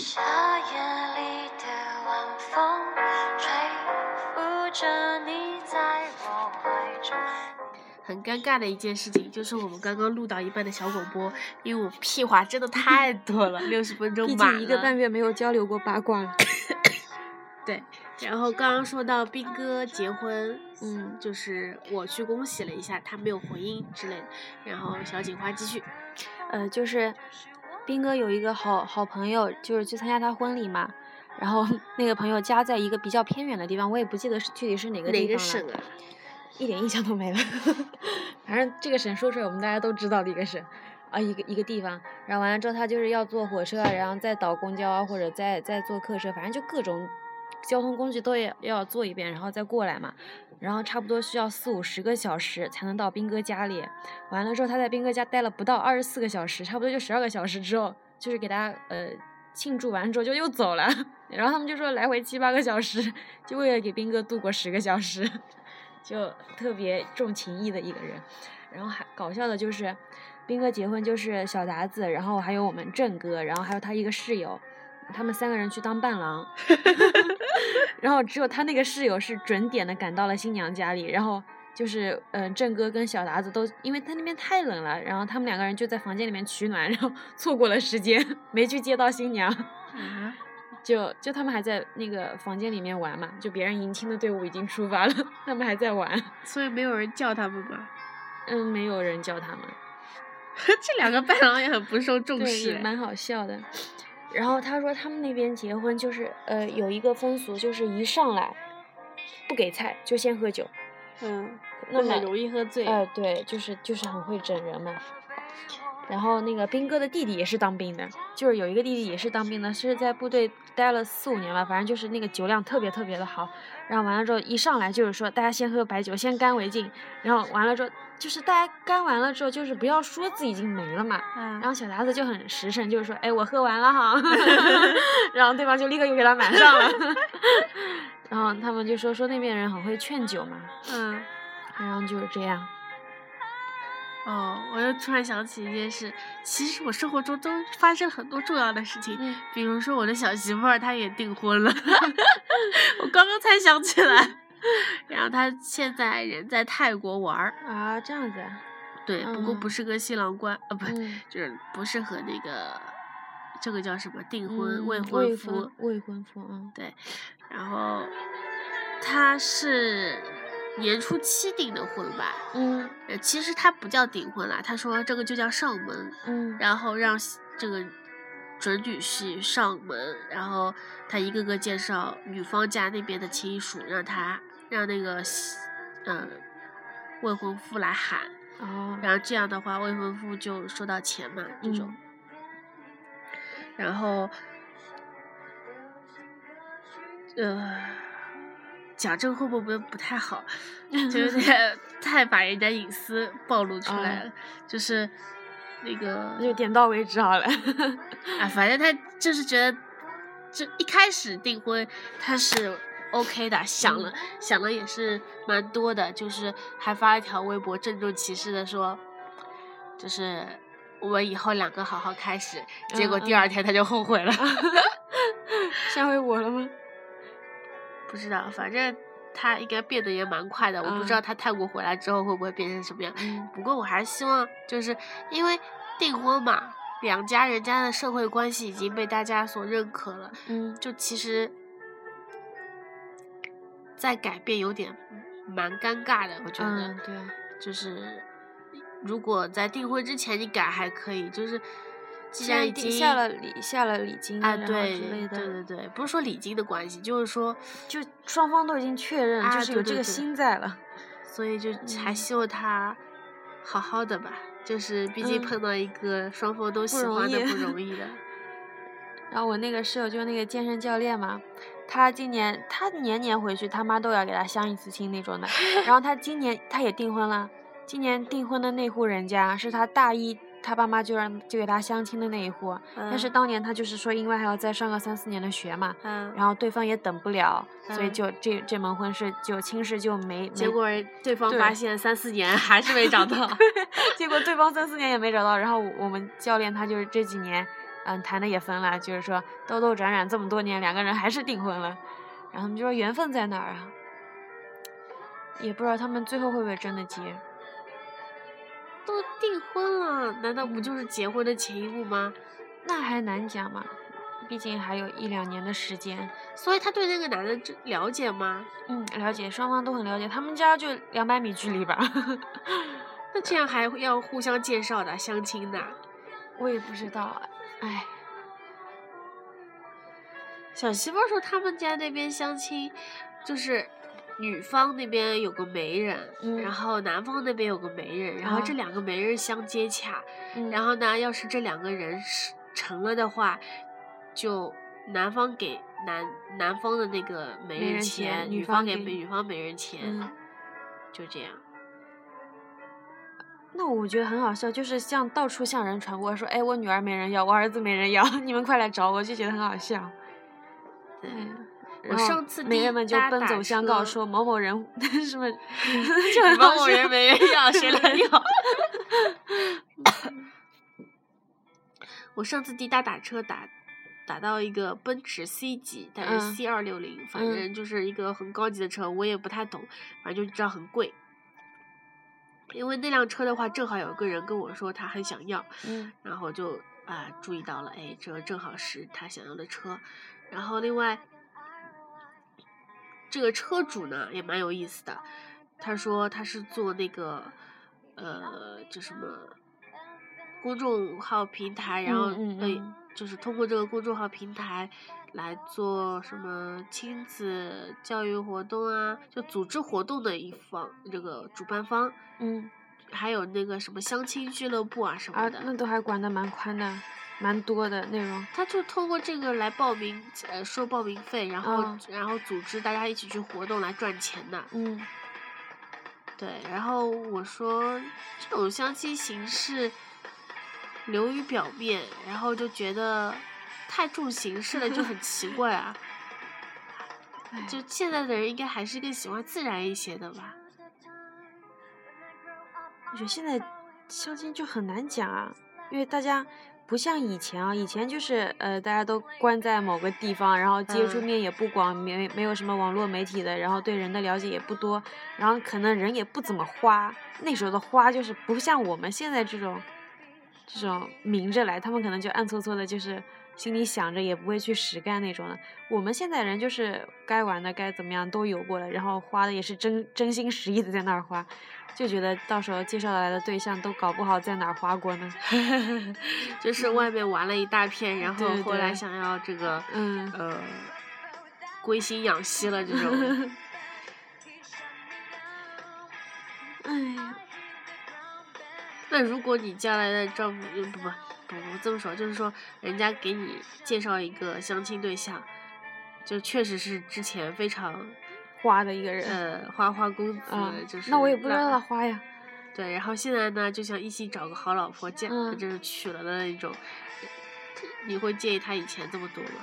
夏夜里的晚风，吹拂着你在我怀中。很尴尬的一件事情就是我们刚刚录到一半的小广播，因为我屁话真的太 多了，六十分钟毕竟一个半月没有交流过八卦了。对，然后刚刚说到斌哥结婚，嗯，就是我去恭喜了一下，他没有回应之类的。然后小锦花继续，呃，就是斌哥有一个好好朋友，就是去参加他婚礼嘛。然后 那个朋友家在一个比较偏远的地方，我也不记得是具体是哪个地哪个方了，省啊？一点印象都没了。反正这个省说出来，我们大家都知道的一个省啊，一个一个地方。然后完了之后，他就是要坐火车啊，然后再倒公交啊，或者再再坐客车，反正就各种交通工具都要要坐一遍，然后再过来嘛。然后差不多需要四五十个小时才能到斌哥家里。完了之后，他在斌哥家待了不到二十四个小时，差不多就十二个小时之后，就是给他呃庆祝完之后就又走了。然后他们就说来回七八个小时，就为了给斌哥度过十个小时。就特别重情义的一个人。然后还搞笑的就是，斌哥结婚就是小达子，然后还有我们郑哥，然后还有他一个室友，他们三个人去当伴郎。然后只有他那个室友是准点的赶到了新娘家里，然后就是嗯、呃郑哥跟小达子都因为他那边太冷了，然后他们两个人就在房间里面取暖，然后错过了时间，没去接到新娘。啊，就就他们还在那个房间里面玩嘛，就别人迎亲的队伍已经出发了，他们还在玩。所以没有人叫他们吗？嗯，没有人叫他们，这两个伴郎也很不受重，视也。蛮好笑的。然后他说他们那边结婚就是呃有一个风俗，就是一上来不给菜就先喝酒，嗯，那么容易喝醉。呃对，就是就是很会整人嘛。然后那个兵哥的弟弟也是当兵的，就是有一个弟弟也是当兵的，是在部队待了四五年吧，反正就是那个酒量特别特别的好。然后完了之后一上来就是说大家先喝白酒，先干为敬。然后完了之后就是大家干完了之后就是不要说自己已经没了嘛，嗯然后小达子就很实诚，就是说，哎，我喝完了哈，然后对方就立刻又给他满上了，然后他们就说说那边人很会劝酒嘛，嗯。然后就是这样，哦，我又突然想起一件事，其实我生活中都发生了很多重要的事情，嗯。比如说我的小媳妇儿她也订婚了，我刚刚才想起来，然后她现在人在泰国玩儿，啊，这样子啊，对，不过嗯。不是跟新郎官，呃，不，嗯就是不是和那个这个叫什么订婚、未婚夫，未婚夫，嗯。对，然后他是年初七订的婚吧，嗯。呃，其实他不叫订婚啦，他说这个就叫上门，嗯。然后让这个准女婿上门，然后他一个个介绍女方家那边的亲属，让他让那个嗯、未婚夫来喊，哦，然后这样的话未婚夫就收到钱嘛这种，嗯。然后呃。讲这个会不会不太好？就有点太把人家隐私暴露出来了，就是那个就点到为止好了，啊，反正他就是觉得，就一开始订婚他是 OK 的，想了、想了也是蛮多的，就是还发了条微博郑重其事的说，就是我们以后两个好好开始，结果嗯第二天他就后悔了 下回我了吗？不知道，反正他应该变得也蛮快的，我不知道嗯。他泰国回来之后会不会变成什么样。嗯。不过我还是希望，就是因为订婚嘛，两家人家的社会关系已经被大家所认可了，嗯。就其实在改变有点蛮尴尬的，我觉得，嗯，对，就是如果在订婚之前你改还可以，就是既既然已经下了礼下了礼金啊，对对对对，不是说礼金的关系，就是说，就双方都已经确认，啊就是有这个心在了。所以就还嗯希望他好好的吧，就是毕竟嗯碰到一个双方都喜欢的不 容易的，然后我那个室友就是那个健身教练嘛，他今年他年年回去，他妈都要给他相一次亲那种的。然后他今年他也订婚了，今年订婚的那户人家是他大一他爸妈就让就给他相亲的那一户，但是嗯当年他就是说因为还要再上个三四年的学嘛，嗯，然后对方也等不了，所以嗯就这这门婚事就亲事就没没结果对方发现三四年还是没找到，结果对方三四年也没找到，然后我们教练他就是这几年嗯，谈的也分了，就是说兜兜转转这么多年，两个人还是订婚了。然后他们就说缘分在哪儿啊？也不知道他们最后会不会真的结。都订婚了，难道不就是结婚的前一步吗？那还难讲嘛，毕竟还有一两年的时间。所以他对那个男的这了解吗？嗯，了解，双方都很了解。他们家就两百米距离吧。那这样还要互相介绍的相亲的？我也不知道，哎。小媳妇说他们家那边相亲，就是女方那边有个媒人，嗯。然后男方那边有个媒人，然后这啊。两个媒人相接洽，嗯。然后呢，要是这两个人是成了的话，就男方给男男方的那个媒人钱钱，女女方给女方媒人钱，嗯，就这样。那我觉得很好笑，就是像到处向人传播说，哎，我女儿没人要，我儿子没人要，你们快来找我，就觉得很好笑。对，嗯，我上次媒人们就奔走相告车说某某人什 么，某某人。没人要，谁来 要？我上次滴答打车打打到一个奔驰 C 级，但是嗯 C 二六零，反嗯正就是一个很高级的车，我也不太懂，反正就知道很贵。因为那辆车的话，正好有个人跟我说他很想要，嗯然后就啊、注意到了，哎，这正好是他想要的车。然后另外，这个车主呢也蛮有意思的，他说他是做那个呃，就什么公众号平台，然后、呃嗯。就是通过这个公众号平台来做什么亲子教育活动啊，就组织活动的一方，这个主办方。嗯。还有那个什么相亲俱乐部啊什么啊，的，那都还管得蛮宽的，蛮多的内容。他就通过这个来报名，呃，收报名费，然后、嗯然后组织大家一起去活动来赚钱的。嗯对，然后我说这种相亲形式流于表面，然后就觉得太重形式了，就很奇怪啊。哎就现在的人应该还是更喜欢自然一些的吧。我觉得现在相亲就很难讲啊，因为大家不像以前啊，以前就是呃大家都关在某个地方，然后接触嗯面也不广，没没有什么网络媒体的，然后对人的了解也不多，然后可能人也不怎么花。那时候的花就是不像我们现在这种这种明着来，他们可能就暗搓搓的，就是心里想着也不会去实干那种的。我们现在人就是该玩的该怎么样都有过了，然后花的也是真真心实意的在那儿花，就觉得到时候介绍来的对象都搞不好在哪儿花过呢。就是外面玩了一大片，然后后来想要这个嗯呃归心养息了这种。哎呀，那如果你将来的丈夫，呃不不不不这么说，就是说人家给你介绍一个相亲对象，就确实是之前非常花的一个人。呃花花公子，啊就是那我也不知道他花呀。对，然后现在呢，就想一心找个好老婆嫁，嗯就是娶了的那种，你会介意他以前这么多吗？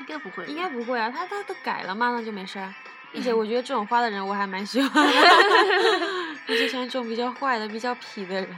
应该不会，应该不会啊，他他都改了嘛，那就没事儿。并且 我觉得这种花的人我还蛮喜欢的，我 就喜欢这种比较坏的、比较痞的人。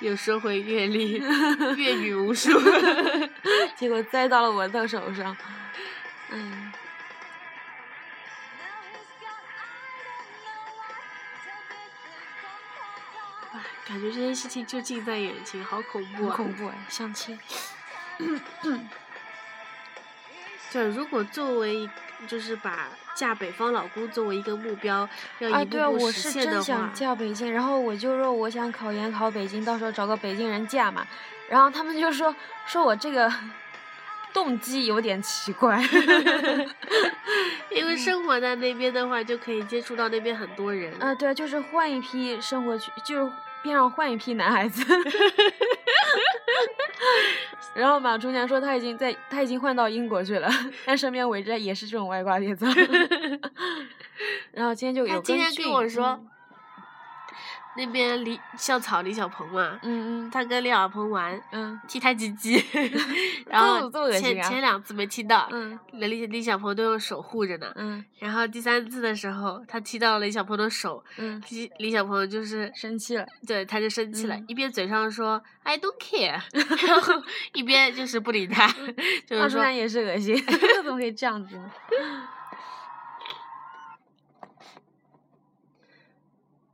有社会阅历，阅女无数。结果栽到了我的手上。嗯，唉感觉这件事情就近在眼前，好恐怖啊！恐怖哎，相亲。对，如果作为就是把嫁北方老公作为一个目标，要啊，一步对啊，我步实是现的话真想，嫁北京，然后我就说我想考研考北京，到时候找个北京人嫁嘛。然后他们就说说我这个动机有点奇怪。因为生活在那边的话，就可以接触到那边很多人。啊，对啊，就是换一批生活去，就是边上换一批男孩子。然后马忠祥说他已经在，他已经换到英国去了，但身边围着也是这种歪瓜裂枣。然后今天就有他今天跟我说嗯那边李校草李小鹏嘛，嗯嗯。他跟李小鹏玩嗯。踢他鸡鸡，然后前前两次没踢到，嗯李李小鹏都用手护着呢。嗯。然后第三次的时候，他踢到了李小鹏的手，嗯，李李小鹏就是生气了。对，他就生气了，嗯。一边嘴上说 I don't care，然后一边就是不理他，就是说二叔男也是恶心，怎么可以这样子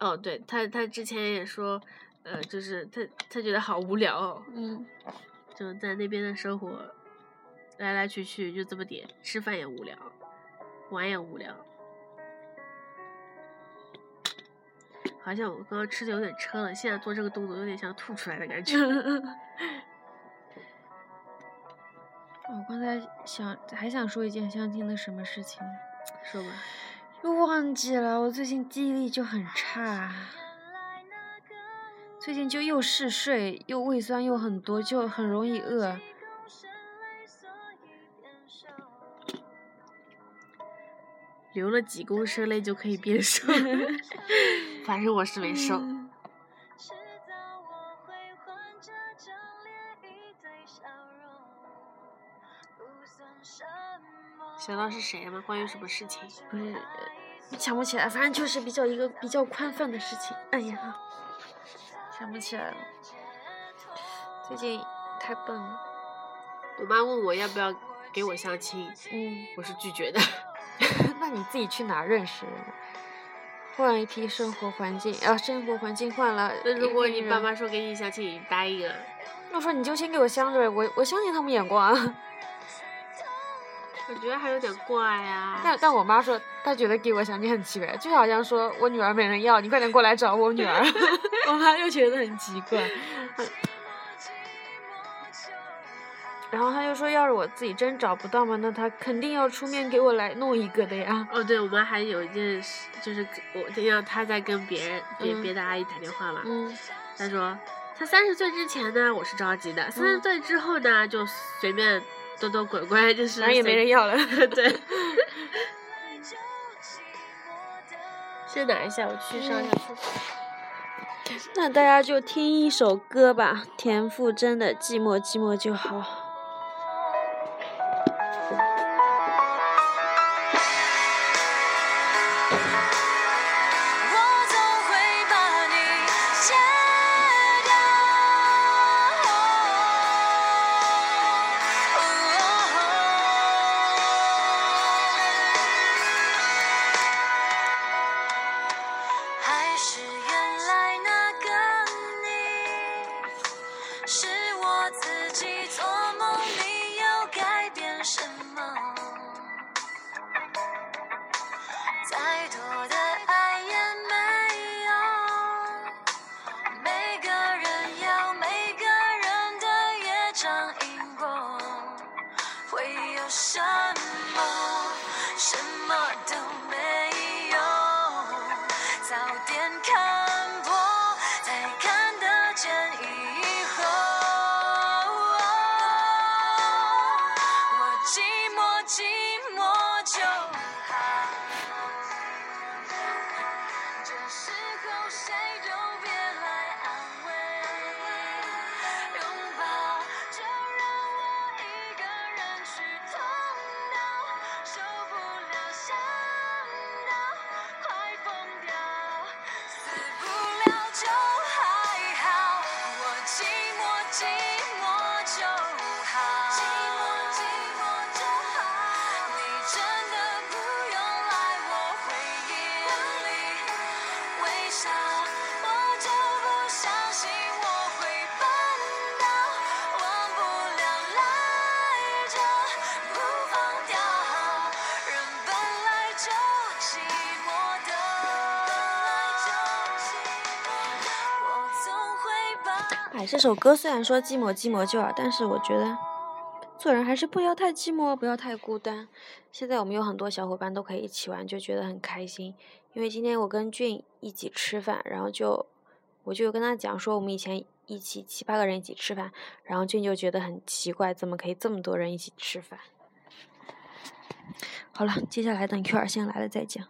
哦，对他他之前也说，呃，就是他他觉得好无聊哦，嗯就在那边的生活，来来去去就这么点，吃饭也无聊，玩也无聊。好像我刚刚吃的有点撑了，现在做这个动作有点像吐出来的感觉。我刚才想还想说一件相亲的什么事情，说吧，又忘记了。我最近记忆力就很差，最近就又嗜睡，又胃酸又很多，就很容易饿。流了几公升泪就可以变瘦，反正我是没瘦。嗯想到是谁了吗？关于什么事情？不是，呃想不起来，反正就是比较一个比较宽泛的事情。哎呀，想不起来了，最近太笨了。我妈问我要不要给我相亲，嗯，我是拒绝的。那你自己去哪儿认识人？换一批生活环境，啊，生活环境换了。那如果你爸妈说给你相亲，你答应了？那说你就先给我相着呗，我我相信他们眼光啊。我觉得还有点怪啊。但但我妈说，她觉得给我相亲很奇怪，就好像说我女儿没人要，你快点过来找我女儿。我妈又觉得很奇怪，然后她就说，要是我自己真找不到嘛，那她肯定要出面给我来弄一个的呀。哦，对，我妈还有一件事，就是我听到她在跟别人别嗯别的阿姨打电话嘛，嗯她说她三十岁之前呢，我是着急的；三十嗯岁之后呢，就随便躲躲滚滚，就是反正也没人要了。对。先等一下，我去上一下厕所。那大家就听一首歌吧，田馥甄的《寂寞寂寞就好》。哎，这首歌虽然说寂寞寂寞就好，但是我觉得做人还是不要太寂寞，不要太孤单。现在我们有很多小伙伴都可以一起玩，就觉得很开心。因为今天我跟俊一起吃饭，然后就我就跟他讲说我们以前一起七八个人一起吃饭，然后俊就觉得很奇怪，怎么可以这么多人一起吃饭？好了，接下来等 Q 二先来了再讲。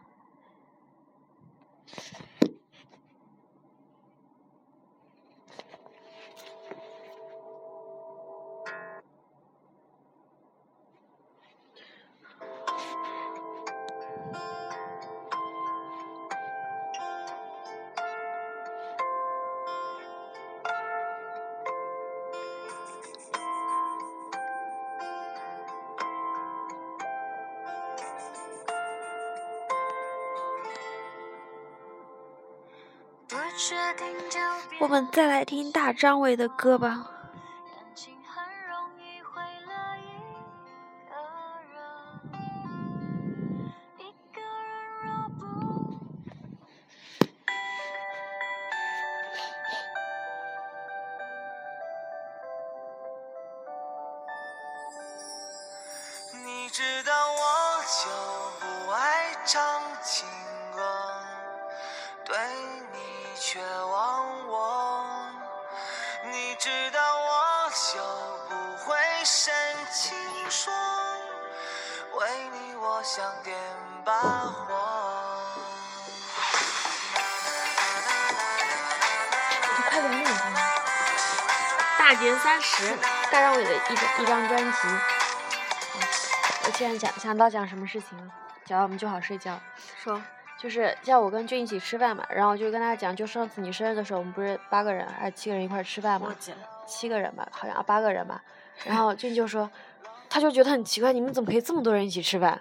我们再来听大张伟的歌吧。大年三十，大张伟的一张一张专辑。嗯我现在讲想到讲什么事情了，讲完我们就好睡觉。说就是叫我跟俊一起吃饭嘛，然后我就跟他讲，就上次你生日的时候，我们不是八个人还是七个人一块吃饭嘛七个人吧，好像啊八个人吧。然后俊就说，他就觉得很奇怪，你们怎么可以这么多人一起吃饭？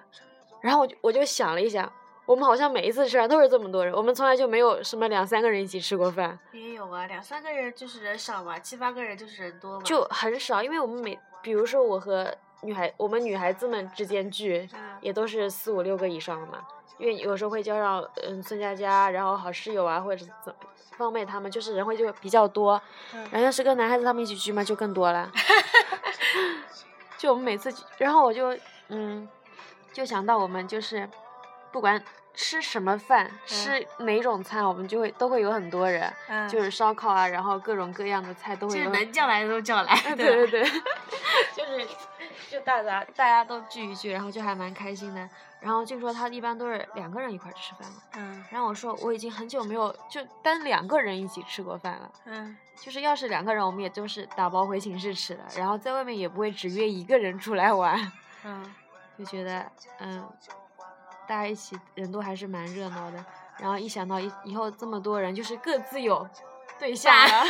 然后我就我就想了一想，我们好像每一次吃饭都是这么多人，我们从来就没有什么两三个人一起吃过饭，也有啊，两三个人就是人少嘛，七八个人就是人多嘛。就很少。因为我们每，比如说我和女孩，我们女孩子们之间聚，嗯也都是四五六个以上的嘛。因为有时候会叫上嗯孙佳佳，然后好室友啊，或者是怎么方妹他们，就是人会就比较多。嗯然后要是跟男孩子他们一起聚嘛，就更多了。就我们每次聚，然后我就嗯，就想到我们就是不管吃什么饭，吃哪种菜，我们就会都会有很多人，嗯就是烧烤啊，然后各种各样的菜都就是会有。能叫来的都叫来，对对对，就是就大家大家都聚一聚，然后就还蛮开心的。然后就说他一般都是两个人一块吃饭嘛，嗯然后我说我已经很久没有就单两个人一起吃过饭了。嗯，就是要是两个人，我们也都是打包回寝室吃的，然后在外面也不会只约一个人出来玩，嗯，就觉得嗯，大家一起人都还是蛮热闹的。然后一想到以以后这么多人，就是各自有对象了，好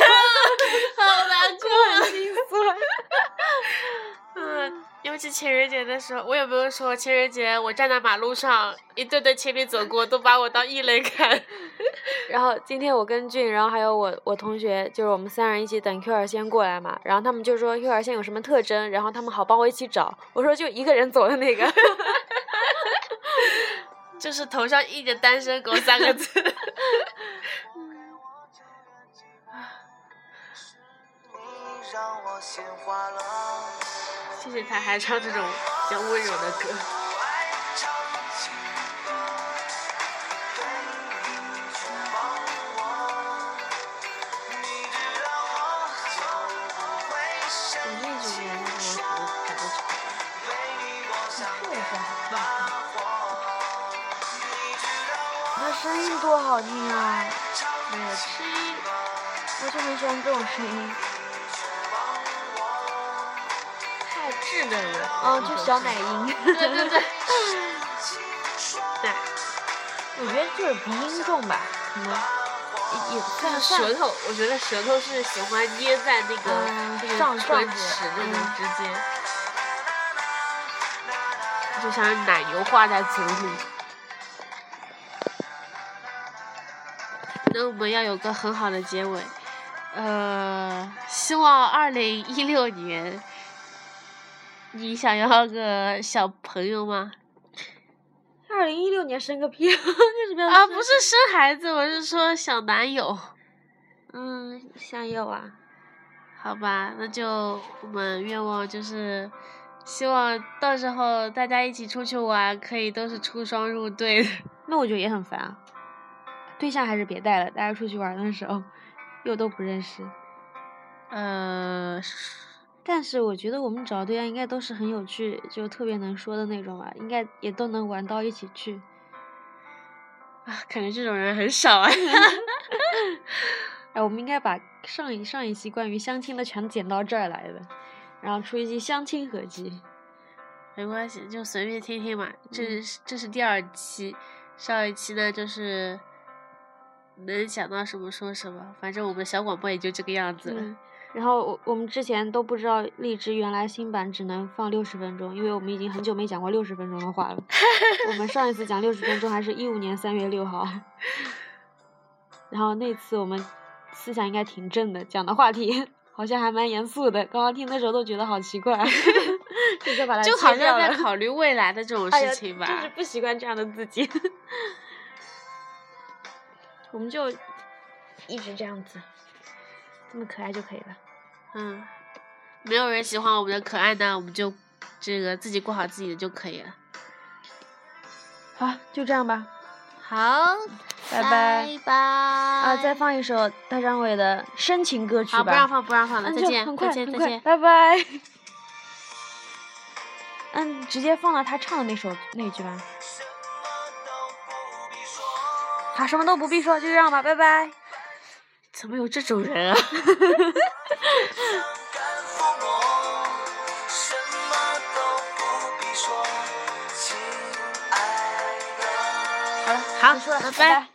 难过。很心酸。嗯，尤其情人节的时候，我有没有说情人节我站在马路上，一对对情侣走过，都把我当异类看。然后今天我跟俊，然后还有我我同学，就是我们三人一起等 Q 二仙过来嘛。然后他们就说 Q 二仙有什么特征，然后他们好帮我一起找。我说就一个人走的那个。就是头上印着“单身狗”三个字。谢谢他还唱这种比较温柔的歌。好听啊！唱没有吃，我就很喜欢这种声音。太稚嫩了。嗯，就小奶音。对对对。对，我觉得就是鼻音重吧，可能也也算舌头，我觉得舌头是喜欢捏在那个嗯那个上唇上齿那种嗯之间，就像奶油化在嘴里。我们要有个很好的结尾，呃，希望二零一六年，你想要个小朋友吗？二零一六年生个屁，为什么要啊，不是生孩子，我是说小男友。嗯，想要啊。好吧，那就我们愿望就是，希望到时候大家一起出去玩，可以都是出双入对的。那我觉得也很烦啊。对象还是别带了，大家出去玩的时候又都不认识。呃，但是我觉得我们找对象应该都是很有趣，就特别能说的那种吧，应该也都能玩到一起去。啊，感觉这种人很少啊。哎，我们应该把上一上一期关于相亲的全剪到这儿来的，然后出一期相亲合集。没关系，就随便听听嘛。这嗯是这是第二期，上一期呢就是能想到什么说什么，反正我们小广播也就这个样子然后我我们之前都不知道荔枝原来新版只能放六十分钟，因为我们已经很久没讲过六十分钟的话了。我们上一次讲六十分钟还是一五年三月六号，然后那次我们思想应该挺正的，讲的话题 好像还蛮严肃的。刚刚听的时候都觉得好奇怪，这就把它就好像在考虑未来的这种事情吧。就是不习惯这样的自己。我们就一直这样子，这么可爱就可以了。嗯，没有人喜欢我们的可爱呢，我们就这个自己过好自己的就可以了。好，就这样吧，好，拜拜。拜拜。啊，再放一首大张伟的深情歌曲吧。好，不让放，不让放了，再见，很快，再见，再见。拜拜。嗯，直接放到他唱的那首那一句吧。好，什么都不必说，就这样吧，拜拜。怎么有这种人啊？敢抚摸，什么都不必说，亲爱的。好，结束了拜拜拜